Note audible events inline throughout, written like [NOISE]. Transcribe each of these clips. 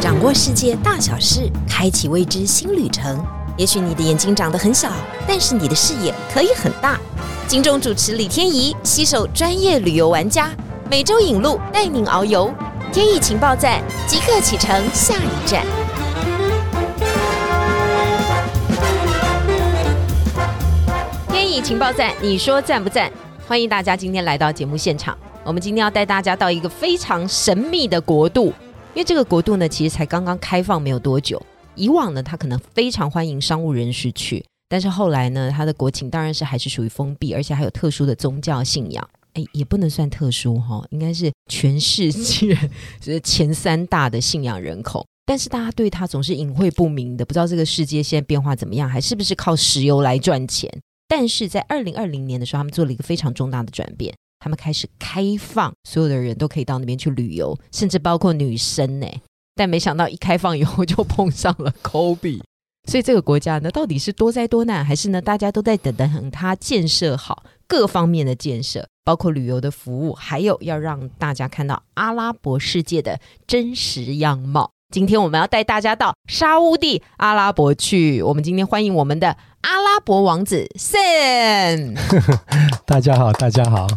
掌握世界大小事，开启未知新旅程。也许你的眼睛长得很小，但是你的视野可以很大。金钟主持李天怡携手专业旅游玩家，每周引路带您遨游。天意情报站即刻启程，下一站。天意情报站，你说赞不赞？欢迎大家今天来到节目现场。我们今天要带大家到一个非常神秘的国度，因为这个国度呢，其实才刚刚开放没有多久。以往呢，它可能非常欢迎商务人士去，但是后来呢，它的国情当然是还是属于封闭，而且还有特殊的宗教信仰。哎，也不能算特殊哈，应该是全世界是前三大的信仰人口。但是大家对它总是隐晦不明的，不知道这个世界现在变化怎么样，还是不是靠石油来赚钱？但是在二零二零年的时候，他们做了一个非常重大的转变，他们开始开放，所有的人都可以到那边去旅游，甚至包括女生呢。但没想到一开放以后就碰上了 [LAUGHS] Kobe，所以这个国家呢，到底是多灾多难，还是呢大家都在等等它建设好各方面的建设，包括旅游的服务，还有要让大家看到阿拉伯世界的真实样貌。今天我们要带大家到沙乌地阿拉伯去，我们今天欢迎我们的阿拉伯王子 Sam。[LAUGHS] 大家好，大家好。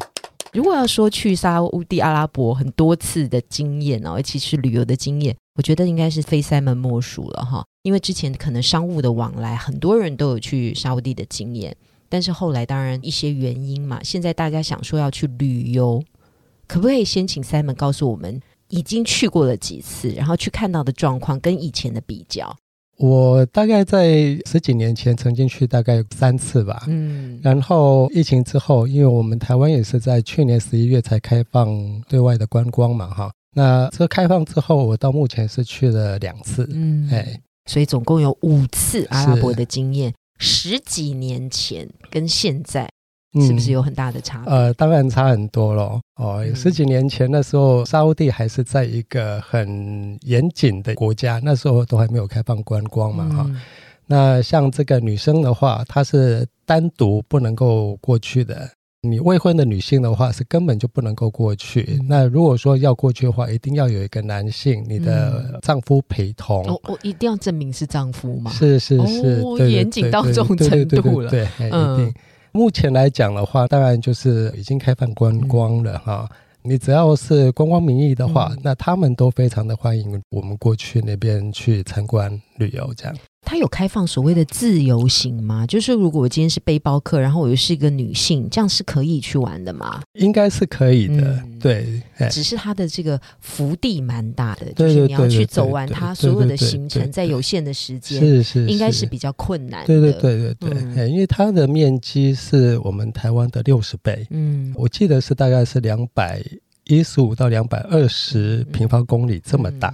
如果要说去沙乌地阿拉伯很多次的经验哦，尤其是旅游的经验。我觉得应该是非塞门莫属了哈，因为之前可能商务的往来，很多人都有去沙地的经验，但是后来当然一些原因嘛，现在大家想说要去旅游，可不可以先请塞门告诉我们已经去过了几次，然后去看到的状况跟以前的比较？我大概在十几年前曾经去大概三次吧，嗯，然后疫情之后，因为我们台湾也是在去年十一月才开放对外的观光嘛，哈。那这开放之后，我到目前是去了两次，嗯，哎，所以总共有五次阿拉伯的经验。十几年前跟现在是不是有很大的差？呃，当然差很多了。哦，十几年前的时候，沙地还是在一个很严谨的国家，那时候都还没有开放观光嘛，哈。那像这个女生的话，她是单独不能够过去的。你未婚的女性的话是根本就不能够过去。那如果说要过去的话，一定要有一个男性，你的丈夫陪同。哦，一定要证明是丈夫吗？是是是，严谨到这种程度了。对，一定。目前来讲的话，当然就是已经开放观光了哈。你只要是观光名义的话，那他们都非常的欢迎我们过去那边去参观旅游这样。它有开放所谓的自由行吗？就是如果我今天是背包客，然后我又是一个女性，这样是可以去玩的吗？应该是可以的，对。只是它的这个幅地蛮大的，就是你要去走完它所有的行程，在有限的时间，是是，应该是比较困难。对对对对对，因为它的面积是我们台湾的六十倍，嗯，我记得是大概是两百一十五到两百二十平方公里这么大。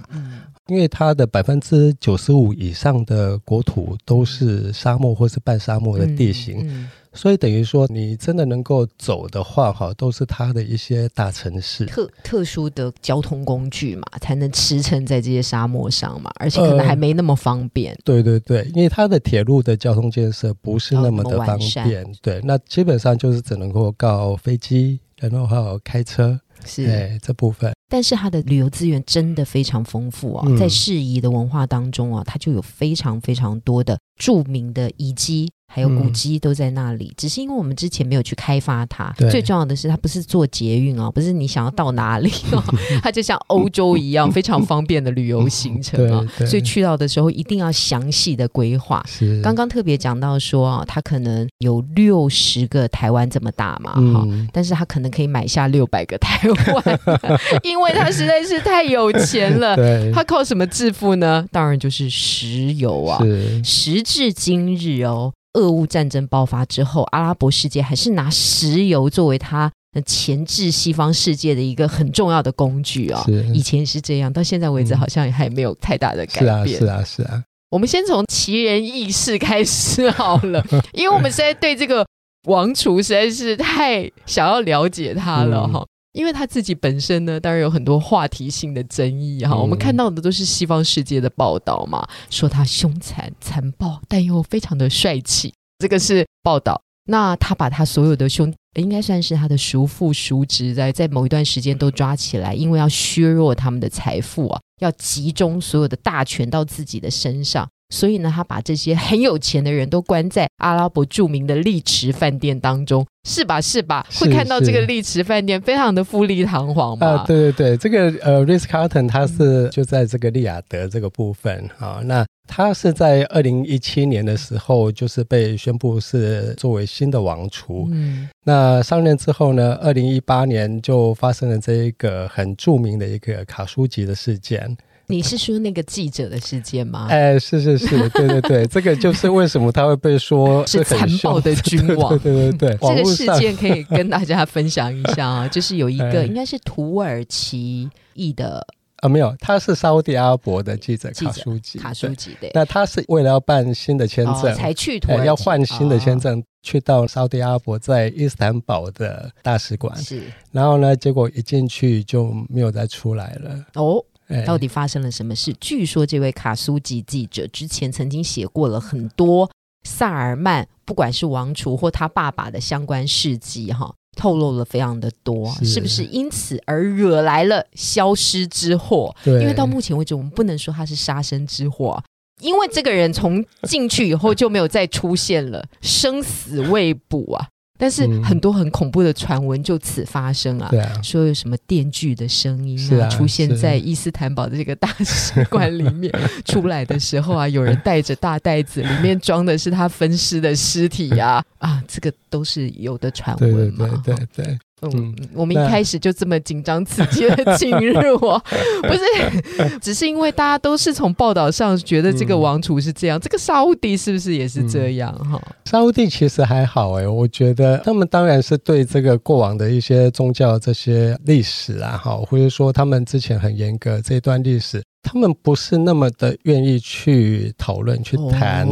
因为它的百分之九十五以上的国土都是沙漠或是半沙漠的地形，所以等于说你真的能够走的话，哈，都是它的一些大城市，特特殊的交通工具嘛，才能驰骋在这些沙漠上嘛，而且可能还没那么方便。对对对，因为它的铁路的交通建设不是那么的方便，对，那基本上就是只能够靠飞机，然后还有开车。是这部分，但是它的旅游资源真的非常丰富啊，在适宜的文化当中啊，它就有非常非常多的著名的遗迹。还有古迹都在那里，只是因为我们之前没有去开发它。最重要的是，它不是做捷运哦，不是你想要到哪里哦，[LAUGHS] 它就像欧洲一样非常方便的旅游行程啊。所以去到的时候一定要详细的规划。刚刚特别讲到说啊，它可能有六十个台湾这么大嘛哈，但是它可能可以买下六百个台湾，[LAUGHS] 因为它实在是太有钱了。它靠什么致富呢？当然就是石油啊。时至今日哦。俄乌战争爆发之后，阿拉伯世界还是拿石油作为它钳制西方世界的一个很重要的工具啊。以前是这样，到现在为止好像还没有太大的改变。是啊，是啊，是啊。我们先从奇人异事开始好了，因为我们现在对这个王储实在是太想要了解他了哈。因为他自己本身呢，当然有很多话题性的争议哈。我们看到的都是西方世界的报道嘛，说他凶残残暴，但又非常的帅气，这个是报道。那他把他所有的兄，应该算是他的叔父叔侄，在在某一段时间都抓起来，因为要削弱他们的财富啊，要集中所有的大权到自己的身上。所以呢，他把这些很有钱的人都关在阿拉伯著名的丽池饭店当中，是吧？是吧？会看到这个丽池饭店非常的富丽堂皇嘛？啊，对对对，这个呃，Ritz Carlton 它是就在这个利雅得这个部分啊。那它是在二零一七年的时候，就是被宣布是作为新的王储。嗯，那上任之后呢，二零一八年就发生了这一个很著名的一个卡舒吉的事件。[LAUGHS] 你是说那个记者的事件吗？哎，是是是，对对对，[LAUGHS] 这个就是为什么他会被说 [LAUGHS] 是残暴的君王。对对对，这个事件可以跟大家分享一下啊，就是有一个应该是土耳其裔的啊，没有，他是沙地阿拉伯的记者卡舒吉，卡舒吉的。那他是为了要办新的签证才去土耳其，要换新的签证，去到沙地阿拉伯在伊斯坦堡的大使馆。是，然后呢，结果一进去就没有再出来了。哦。到底发生了什么事？据说这位卡苏吉记者之前曾经写过了很多萨尔曼，不管是王储或他爸爸的相关事迹，哈，透露了非常的多，是不是？因此而惹来了消失之祸。对，因为到目前为止，我们不能说他是杀身之祸，因为这个人从进去以后就没有再出现了，生死未卜啊。但是很多很恐怖的传闻就此发生啊，说有什么电锯的声音啊出现在伊斯坦堡的这个大使馆里面，[LAUGHS] 出来的时候啊，有人带着大袋子，里面装的是他分尸的尸体呀，啊，这个都是有的传闻嘛，对对对。嗯，我们一开始就这么紧张刺激的进入，[LAUGHS] 不是，只是因为大家都是从报道上觉得这个王储是这样，这个沙乌地是不是也是这样哈？沙乌地其实还好哎，我觉得他们当然是对这个过往的一些宗教这些历史啊，哈，或者说他们之前很严格这段历史，他们不是那么的愿意去讨论去谈，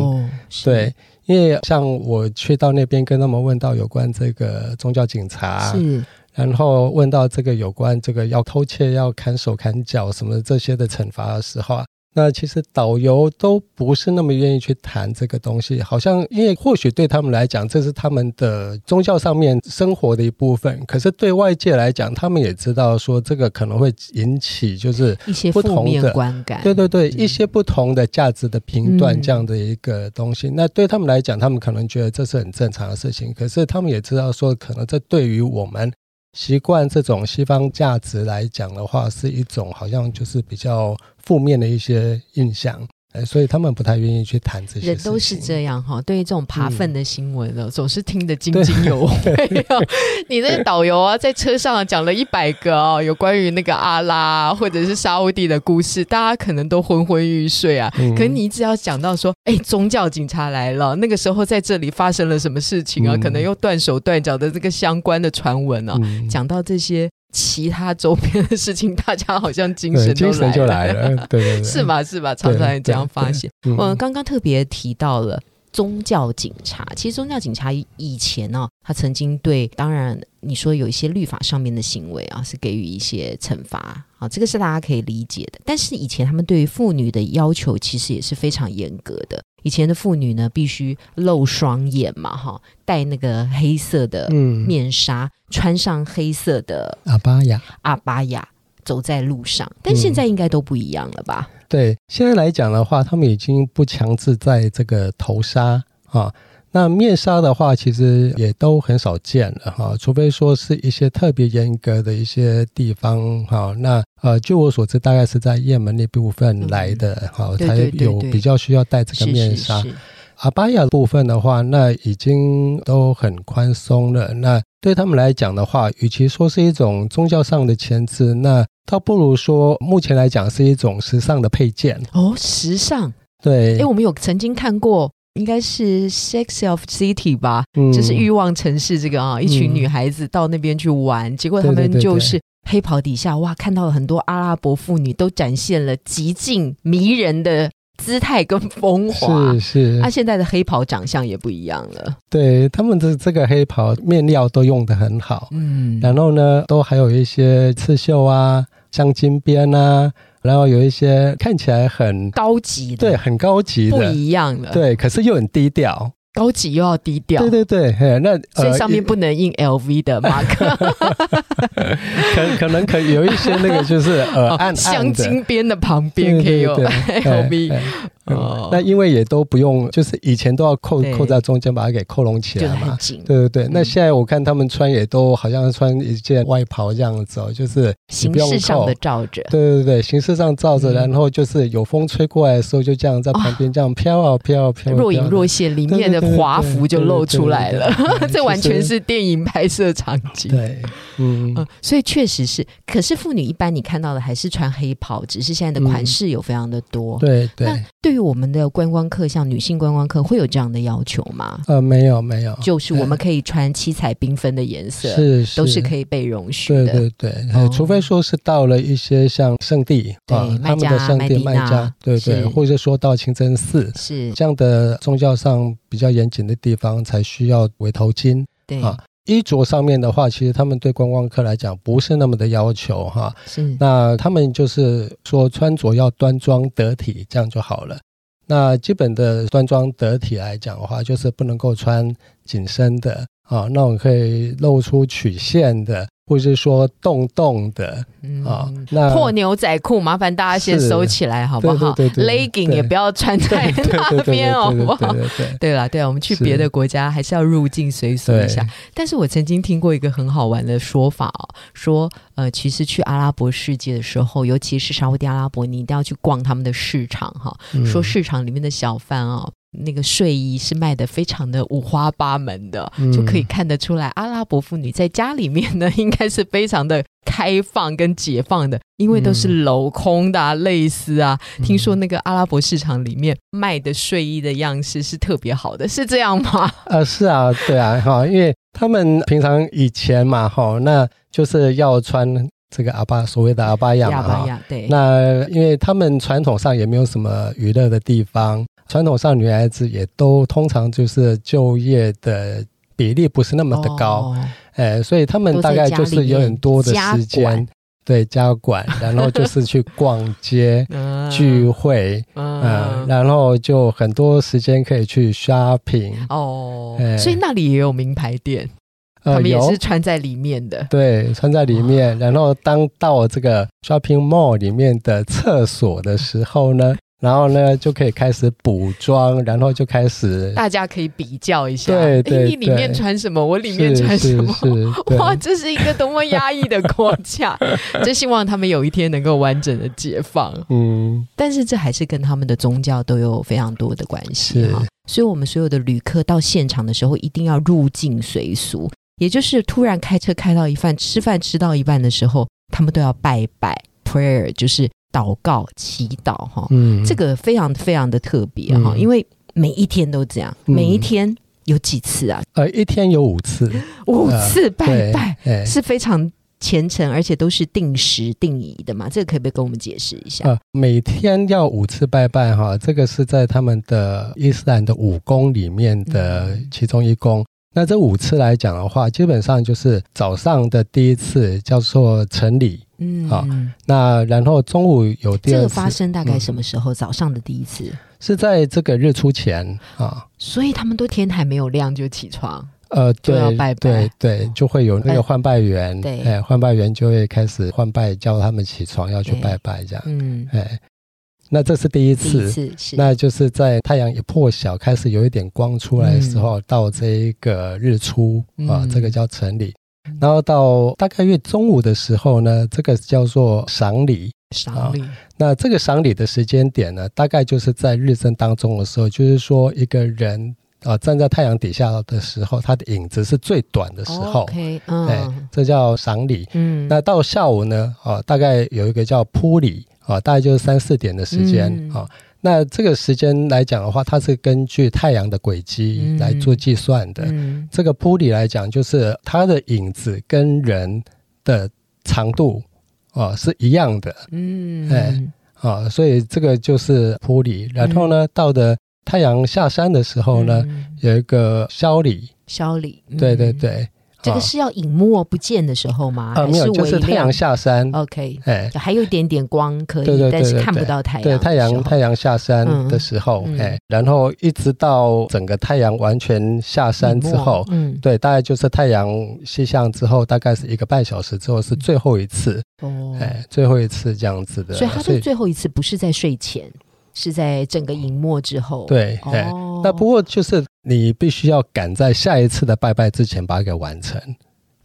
对。因为像我去到那边跟他们问到有关这个宗教警察，是，然后问到这个有关这个要偷窃要砍手砍脚什么这些的惩罚的时候啊。那其实导游都不是那么愿意去谈这个东西，好像因为或许对他们来讲，这是他们的宗教上面生活的一部分。可是对外界来讲，他们也知道说这个可能会引起就是一些不同的观感。对对对，一些不同的价值的评断这样的一个东西。那对他们来讲，他们可能觉得这是很正常的事情。可是他们也知道说，可能这对于我们。习惯这种西方价值来讲的话，是一种好像就是比较负面的一些印象。所以他们不太愿意去谈这些。人都是这样哈，对于这种扒粪的新闻呢，总是听得津津有味。[LAUGHS] 你那导游啊，在车上讲了一百个哦，有关于那个阿拉或者是沙乌地的故事，大家可能都昏昏欲睡啊。可你只要讲到说，哎，宗教警察来了，那个时候在这里发生了什么事情啊？可能又断手断脚的这个相关的传闻啊，讲到这些。其他周边的事情，大家好像精神精神就来了，[LAUGHS] 对对对，是吧是吧？常常也这样发现。嗯，刚刚特别提到了宗教警察，其实宗教警察以前呢，他曾经对，当然你说有一些律法上面的行为啊，是给予一些惩罚啊，这个是大家可以理解的。但是以前他们对于妇女的要求，其实也是非常严格的。以前的妇女呢，必须露双眼嘛，哈，戴那个黑色的面纱，穿上黑色的阿巴雅，阿巴雅走在路上。但现在应该都不一样了吧？对，现在来讲的话，他们已经不强制在这个头纱啊。那面纱的话，其实也都很少见了哈，除非说是一些特别严格的一些地方哈。那呃，据我所知，大概是在也门那部分来的哈，才有比较需要戴这个面纱。阿巴亚部分的话，那已经都很宽松了。那对他们来讲的话，与其说是一种宗教上的牵制，那倒不如说目前来讲是一种时尚的配件哦，时尚对。哎，我们有曾经看过。应该是《Sex of City》吧，就是欲望城市这个啊，一群女孩子到那边去玩，结果他们就是黑袍底下，哇，看到了很多阿拉伯妇女，都展现了极尽迷人的姿态跟风华。是是，他现在的黑袍长相也不一样了。对，他们的这个黑袍面料都用的很好，嗯，然后呢，都还有一些刺绣啊，镶金边啊。然后有一些看起来很高级的，对，很高级的，不一样的，对，可是又很低调。高级又要低调，对对对，嘿那所以上面不能印 [LAUGHS] LV 的马克，可可能可有一些那个就是呃暗暗镶金边的旁边可以有 LV。[LAUGHS] 哦，那因为也都不用，就是以前都要扣扣在中间，把它给扣拢起来嘛。对对对，那现在我看他们穿也都好像穿一件外袍这样子哦，就是形式上的罩着。对对对，形式上罩着，然后就是有风吹过来的时候，就这样在旁边这样飘啊飘啊飘。若隐若现，里面的华服就露出来了。[LAUGHS] [LAUGHS] 这完全是电影拍摄场景。对，嗯，所以确实是。可是妇女一般你看到的还是穿黑袍，只是现在的款式有非常的多。对对。对于我们的观光客，像女性观光客，会有这样的要求吗？呃，没有，没有，就是我们可以穿七彩缤纷的颜色，是都是可以被容许的。对对对，除非说是到了一些像圣地啊，他们的圣地卖家，对对，或者说到清真寺是这样的宗教上比较严谨的地方，才需要围头巾。对啊。衣着上面的话，其实他们对观光客来讲不是那么的要求哈。是，那他们就是说穿着要端庄得体，这样就好了。那基本的端庄得体来讲的话，就是不能够穿紧身的啊，那种可以露出曲线的。或是说洞洞的啊，那破牛仔裤，麻烦大家先收起来好不好？legging 也不要穿在那边哦，好不好？对了，对啊，我们去别的国家还是要入境随俗一下。但是我曾经听过一个很好玩的说法哦，说呃，其实去阿拉伯世界的时候，尤其是沙地阿拉伯，你一定要去逛他们的市场哈。说市场里面的小贩哦。那个睡衣是卖的非常的五花八门的，就可以看得出来，阿拉伯妇女在家里面呢，应该是非常的开放跟解放的，因为都是镂空的啊蕾丝啊。听说那个阿拉伯市场里面卖的睡衣的样式是特别好的，是这样吗？[LAUGHS] 呃，是啊，对啊，哈，因为他们平常以前嘛，哈，那就是要穿这个阿巴所谓的阿巴亚嘛，哈，对。那因为他们传统上也没有什么娱乐的地方。传统上，女孩子也都通常就是就业的比例不是那么的高，哎，所以他们大概就是有很多的时间，对家管，[LAUGHS] 然后就是去逛街、[LAUGHS] 聚会，嗯，然后就很多时间可以去 shopping 哦，所以那里也有名牌店，他们也是穿在里面的，对，穿在里面，然后当到这个 shopping mall 里面的厕所的时候呢。然后呢，就可以开始补妆，然后就开始，大家可以比较一下，对对你里面穿什么，我里面穿什么，[LAUGHS] 哇，这是一个多么压抑的国家！[LAUGHS] 真希望他们有一天能够完整的解放。嗯，但是这还是跟他们的宗教都有非常多的关系哈。所以，我们所有的旅客到现场的时候，一定要入境随俗，也就是突然开车开到一半，吃饭吃到一半的时候，他们都要拜拜 prayer，就是。祷告、祈祷，哈，嗯，这个非常非常的特别哈，因为每一天都这样，每一天有几次啊？呃，一天有五次，五次拜拜是非常虔诚，而且都是定时定仪的嘛。这个可不可以跟我们解释一下？呃，每天要五次拜拜哈，这个是在他们的伊斯兰的五宫里面的其中一宫。那这五次来讲的话，基本上就是早上的第一次叫做晨礼。嗯，好，那然后中午有第二次，这个发生大概什么时候？早上的第一次。是在这个日出前啊，所以他们都天还没有亮就起床，呃，对，要拜拜，对对，就会有那个换拜员，对，哎，换拜员就会开始换拜，叫他们起床要去拜拜，这样，嗯，哎，那这是第一次，那就是在太阳一破晓，开始有一点光出来的时候，到这一个日出啊，这个叫晨礼。然后到大概约中午的时候呢，这个叫做赏礼。赏礼。那这个赏礼的时间点呢，大概就是在日正当中的时候，就是说一个人啊站在太阳底下的时候，它的影子是最短的时候。OK，嗯，这叫赏礼。嗯。那到下午呢，啊，大概有一个叫铺礼啊，大概就是三四点的时间啊。那这个时间来讲的话，它是根据太阳的轨迹来做计算的。这个铺里来讲，就是它的影子跟人的长度啊是一样的。嗯，哎，啊，所以这个就是铺里。然后呢，到的太阳下山的时候呢，有一个消礼。消礼，对对对。这个是要隐没不见的时候吗？啊，没有，就是太阳下山。OK，哎，还有一点点光可以，但是看不到太阳。对，太阳太阳下山的时候，哎，然后一直到整个太阳完全下山之后，嗯，对，大概就是太阳西向之后，大概是一个半小时之后是最后一次。哦，哎，最后一次这样子的。所以他的最后一次不是在睡前，是在整个隐没之后。对，对。那不过就是你必须要赶在下一次的拜拜之前把它给完成。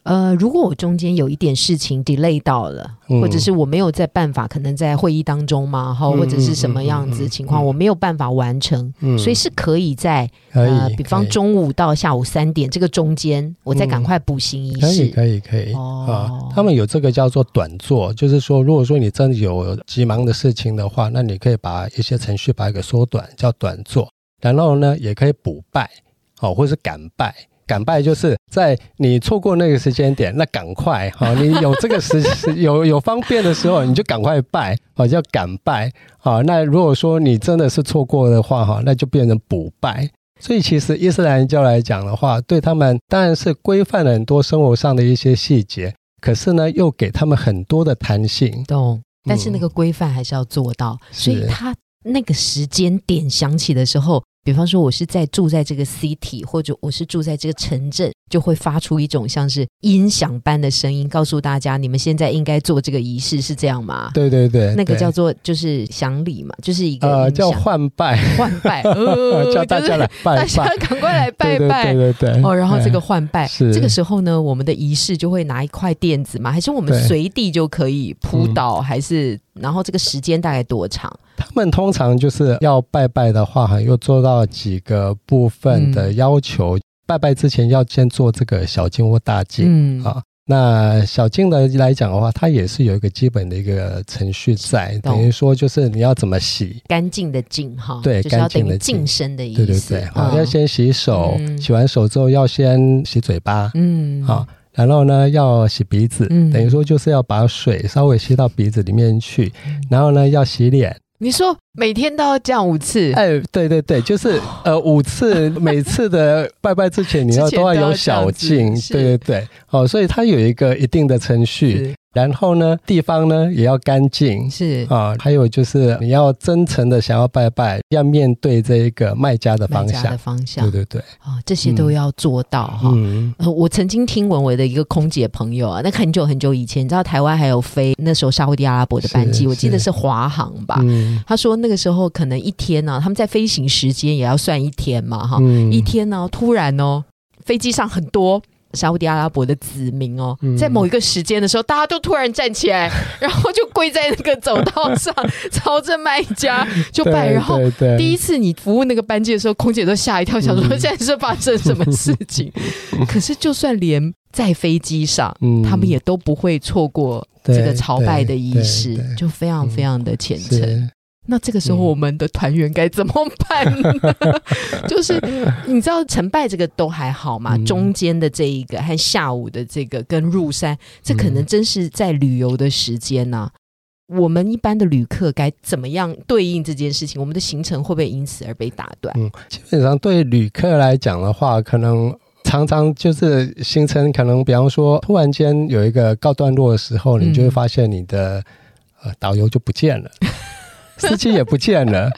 呃，如果我中间有一点事情 delay 到了，或者是我没有在办法，可能在会议当中嘛，哈，或者是什么样子情况，我没有办法完成，所以是可以在呃，比方中午到下午三点这个中间，我再赶快补行仪式，可以，可以，可以。啊。他们有这个叫做短做，就是说，如果说你真的有急忙的事情的话，那你可以把一些程序把它给缩短，叫短做，然后呢，也可以补拜，哦，或者是赶拜。赶拜就是在你错过那个时间点，那赶快哈，你有这个时有有方便的时候，你就赶快拜，哦，叫赶拜啊。那如果说你真的是错过的话哈，那就变成补拜。所以其实伊斯兰教来讲的话，对他们当然是规范了很多生活上的一些细节，可是呢，又给他们很多的弹性。懂，但是那个规范还是要做到。所以他那个时间点响起的时候。比方说，我是在住在这个 city，或者我是住在这个城镇，就会发出一种像是音响般的声音，告诉大家你们现在应该做这个仪式，是这样吗？对对对，那个叫做就是响礼嘛，就是一个呃叫换拜。换拜，[LAUGHS] 叫大家来拜，大家赶快来拜拜，对对对。哦，然后这个换拜，这个时候呢，我们的仪式就会拿一块垫子嘛，还是我们随地就可以扑倒，还是然后这个时间大概多长？他们通常就是要拜拜的话，哈，又做到几个部分的要求。拜拜之前要先做这个小净或大净啊。那小净的来讲的话，它也是有一个基本的一个程序在，等于说就是你要怎么洗干净的净哈，对，干净的净身的意思。对对对，好，要先洗手，洗完手之后要先洗嘴巴，嗯，好。然后呢，要洗鼻子，等于说就是要把水稍微吸到鼻子里面去。然后呢，要洗脸。你说每天都要这样五次？哎，对对对，就是 [GASPS] 呃五次，每次的拜拜之前你要都要有小净，对对对，哦，所以它有一个一定的程序。然后呢，地方呢也要干净，是。啊，还有就是你要真诚的想要拜拜，要面对这一个卖家的方向，的方向，对对对，啊，这些都要做到哈。我曾经听闻我的一个空姐朋友啊，那很久很久以前，你知道台湾还有飞那时候沙地阿拉伯的班机，我记得是华航吧。嗯。他说那个时候可能一天呢，他们在飞行时间也要算一天嘛，哈，一天呢突然哦，飞机上很多。沙地阿拉伯的子民哦，在某一个时间的时候，大家都突然站起来，[LAUGHS] 然后就跪在那个走道上，朝着卖家 [LAUGHS] 就拜。然后第一次你服务那个班机的时候，空姐都吓一跳，想说现在是发生什么事情。[LAUGHS] 可是就算连在飞机上，他们也都不会错过这个朝拜的仪式，就非常非常的虔诚。那这个时候，我们的团员该怎么办呢？[LAUGHS] 就是你知道，成败这个都还好嘛，中间的这一个和下午的这个跟入山，这可能真是在旅游的时间呢。我们一般的旅客该怎么样对应这件事情？我们的行程会不会因此而被打断？嗯，基本上对旅客来讲的话，可能常常就是行程可能，比方说突然间有一个告段落的时候，你就会发现你的呃导游就不见了。[LAUGHS] 司机也不见了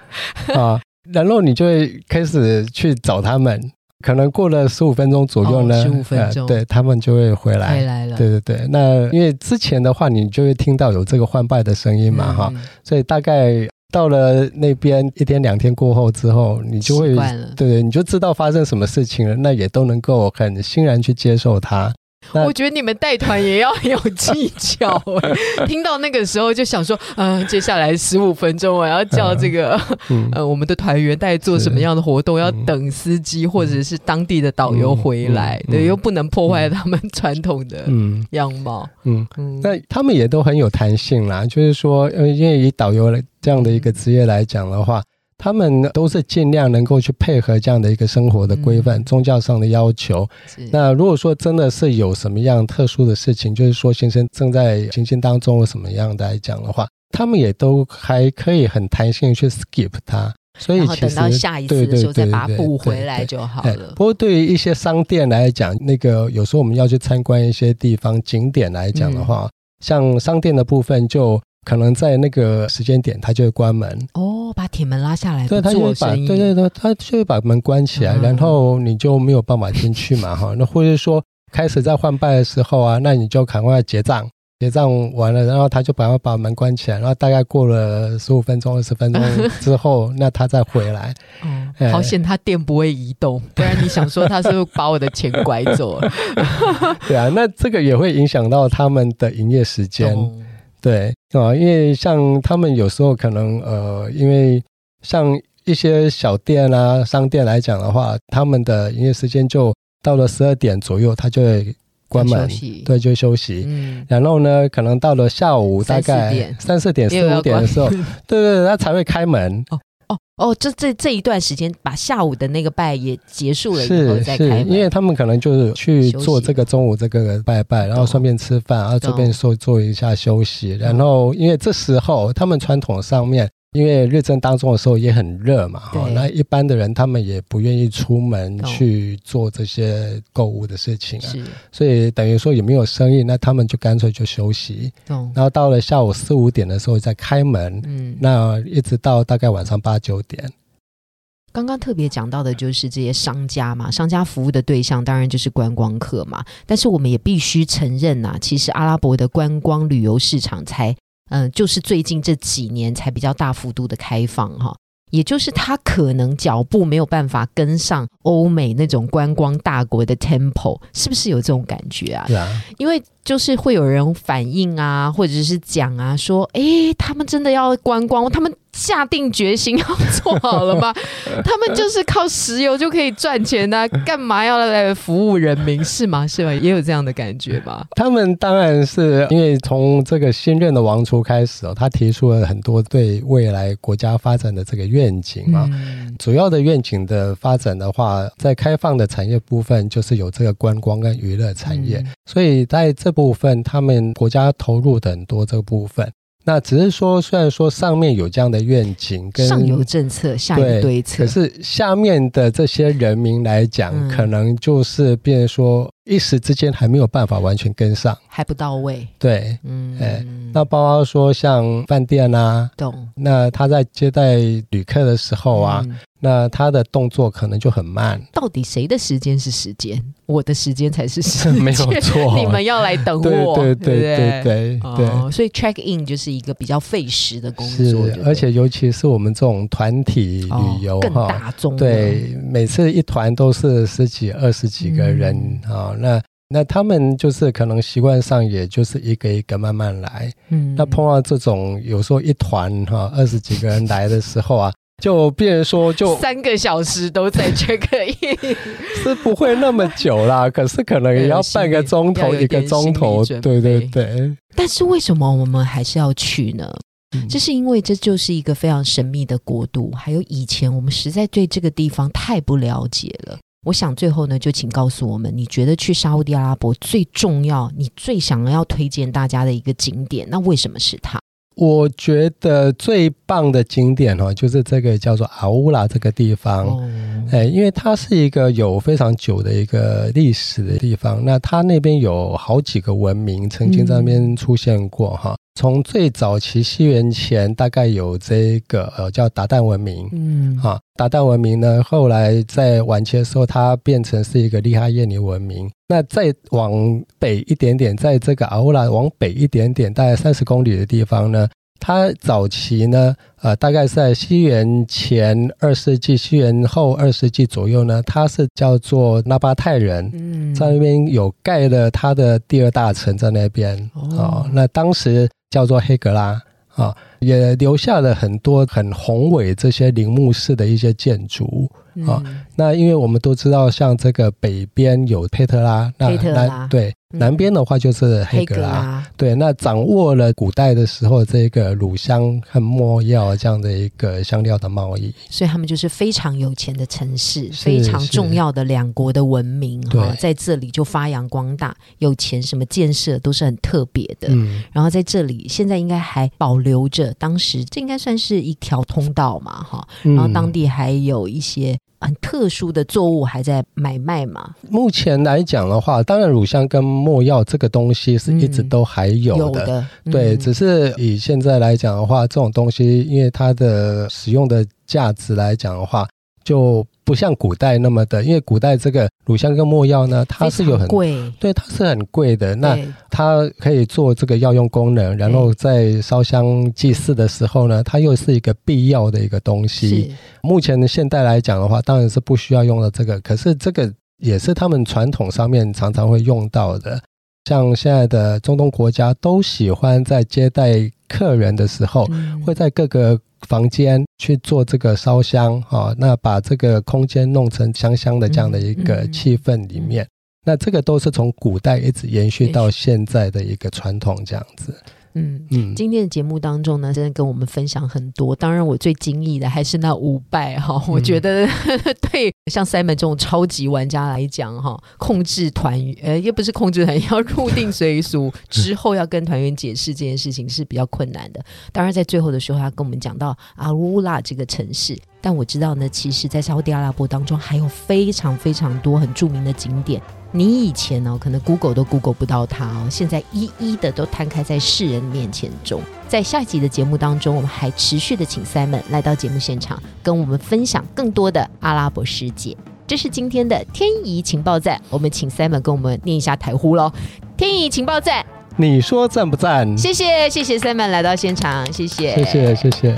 啊，然后你就会开始去找他们，可能过了十五分钟左右呢，十五分钟，对他们就会回来，回来了，对对对。那因为之前的话，你就会听到有这个换拜的声音嘛，哈，所以大概到了那边一天两天过后之后，你就会，对对，你就知道发生什么事情了，那也都能够很欣然去接受它。我觉得你们带团也要很 [LAUGHS] 有技巧哎！听到那个时候就想说，嗯，接下来十五分钟我要叫这个 [LAUGHS] 呃我们的团员带做什么样的活动，要等司机或者是当地的导游回来，对，又不能破坏他们 [LAUGHS] 传统的样貌。嗯，那他们也都很有弹性啦，就是说，呃，因为以导游这样的一个职业来讲的话。他们都是尽量能够去配合这样的一个生活的规范、宗教上的要求。那如果说真的是有什么样特殊的事情，就是说先生正在行进当中或什么样的来讲的话，他们也都还可以很弹性去 skip 它。所以等到下一次的时候再把它补回来就好了。不过对于一些商店来讲，那个有时候我们要去参观一些地方景点来讲的话，像商店的部分就。可能在那个时间点，它就会关门哦，把铁门拉下来，对，他就会把，对对对，他就会把门关起来，然后你就没有办法进去嘛，哈。[LAUGHS] 那或者说开始在换拜的时候啊，那你就赶快结账，结账完了，然后他就把把门关起来，然后大概过了十五分钟、二十分钟 [LAUGHS] 之后，那他再回来。哦，好险，他店不会移动，不然你想说他是不是把我的钱拐走了？[LAUGHS] 对啊，那这个也会影响到他们的营业时间。对啊，因为像他们有时候可能呃，因为像一些小店啊、商店来讲的话，他们的营业时间就到了十二点左右，他就会关门，对，就休息。嗯，然后呢，可能到了下午大概三四点、四五点的时候，对对对，他才会开门。哦哦哦，这这这一段时间，把下午的那个拜也结束了以后再开因为他们可能就是去做这个中午这个拜拜，然后顺便吃饭，然后顺便说做一下休息，然后因为这时候他们传统上面。因为日正当中的时候也很热嘛，哈，那一般的人他们也不愿意出门去做这些购物的事情啊，所以等于说也没有生意，那他们就干脆就休息，然后到了下午四五点的时候再开门，嗯，那一直到大概晚上八九点。刚刚特别讲到的就是这些商家嘛，商家服务的对象当然就是观光客嘛，但是我们也必须承认呐，其实阿拉伯的观光旅游市场才。嗯，就是最近这几年才比较大幅度的开放哈，也就是它可能脚步没有办法跟上欧美那种观光大国的 tempo，是不是有这种感觉啊？对啊，因为就是会有人反映啊，或者是讲啊，说，哎，他们真的要观光，他们。下定决心要做好了吗？[LAUGHS] 他们就是靠石油就可以赚钱的，干嘛要来服务人民？是吗？是吧？也有这样的感觉吧？他们当然是因为从这个新任的王储开始哦，他提出了很多对未来国家发展的这个愿景啊。主要的愿景的发展的话，在开放的产业部分，就是有这个观光跟娱乐产业，所以在这部分，他们国家投入的很多这个部分。那只是说，虽然说上面有这样的愿景，跟上游政策，下有对策，可是下面的这些人民来讲，可能就是变说一时之间还没有办法完全跟上，还不到位。对，嗯，哎，那包括说像饭店啊，懂？那他在接待旅客的时候啊。那他的动作可能就很慢。到底谁的时间是时间？我的时间才是时间，[LAUGHS] 没有错。你们要来等我，对对对对对。所以 check in 就是一个比较费时的工作，而且尤其是我们这种团体旅游更大众，对，每次一团都是十几、二十几个人啊。那那他们就是可能习惯上，也就是一个一个慢慢来。嗯，那碰到这种有时候一团哈二十几个人来的时候啊。[LAUGHS] 就变成说，就三个小时都在 check in，是不会那么久啦。可是可能也要半个钟头、一个钟头，对对对。但是为什么我们还是要去呢？这是因为这就是一个非常神秘的国度，还有以前我们实在对这个地方太不了解了。我想最后呢，就请告诉我们，你觉得去沙地阿拉伯最重要，你最想要推荐大家的一个景点，那为什么是它？我觉得最棒的景点哦，就是这个叫做阿乌拉这个地方，哎，因为它是一个有非常久的一个历史的地方。那它那边有好几个文明曾经在那边出现过哈。从最早期西元前，大概有这个呃叫达旦文明，嗯，啊，达旦文明呢，后来在晚期的时候，它变成是一个利哈耶尼文明。那再往北一点点，在这个阿乌拉往北一点点，大概三十公里的地方呢，它早期呢，呃，大概在西元前二世纪、西元后二世纪左右呢，它是叫做纳巴泰人，嗯，在那边有盖了他的第二大城在那边，哦，那当时。叫做黑格拉啊，也留下了很多很宏伟这些陵墓式的一些建筑啊。那因为我们都知道，像这个北边有佩特拉，那南对。南边的话就是黑格拉，对，那掌握了古代的时候这个乳香和没药这样的一个香料的贸易，所以他们就是非常有钱的城市，非常重要的两国的文明哈，在这里就发扬光大，有钱什么建设都是很特别的。嗯，然后在这里现在应该还保留着得当时这应该算是一条通道嘛，哈。然后当地还有一些很特殊的作物还在买卖嘛。目前来讲的话，当然乳香跟没药这个东西是一直都还有的，对。只是以现在来讲的话，这种东西因为它的使用的价值来讲的话，就。不像古代那么的，因为古代这个乳香跟没药呢，它是有很贵，对，它是很贵的。那它可以做这个药用功能，然后在烧香祭祀的时候呢，它又是一个必要的一个东西。目前的现代来讲的话，当然是不需要用到这个，可是这个也是他们传统上面常常会用到的。像现在的中东国家都喜欢在接待客人的时候，会在各个。房间去做这个烧香啊，那把这个空间弄成香香的这样的一个气氛里面，那这个都是从古代一直延续到现在的一个传统这样子。嗯嗯，今天的节目当中呢，真的跟我们分享很多。当然，我最惊异的还是那五拜哈。我觉得 [LAUGHS] 对像 Simon 这种超级玩家来讲哈，控制团员呃，又不是控制团员，要入定随俗之后要跟团员解释这件事情是比较困难的。当然，在最后的时候，他跟我们讲到阿乌拉这个城市。但我知道呢，其实，在沙特阿拉伯当中，还有非常非常多很著名的景点。你以前哦，可能 Google 都 Google 不到它哦，现在一一的都摊开在世人面前中。在下一集的节目当中，我们还持续的请 Simon 来到节目现场，跟我们分享更多的阿拉伯世界。这是今天的天仪情报站，我们请 Simon 跟我们念一下台呼喽。天仪情报站，你说赞不赞？谢谢谢谢 Simon 来到现场，谢谢谢谢谢谢。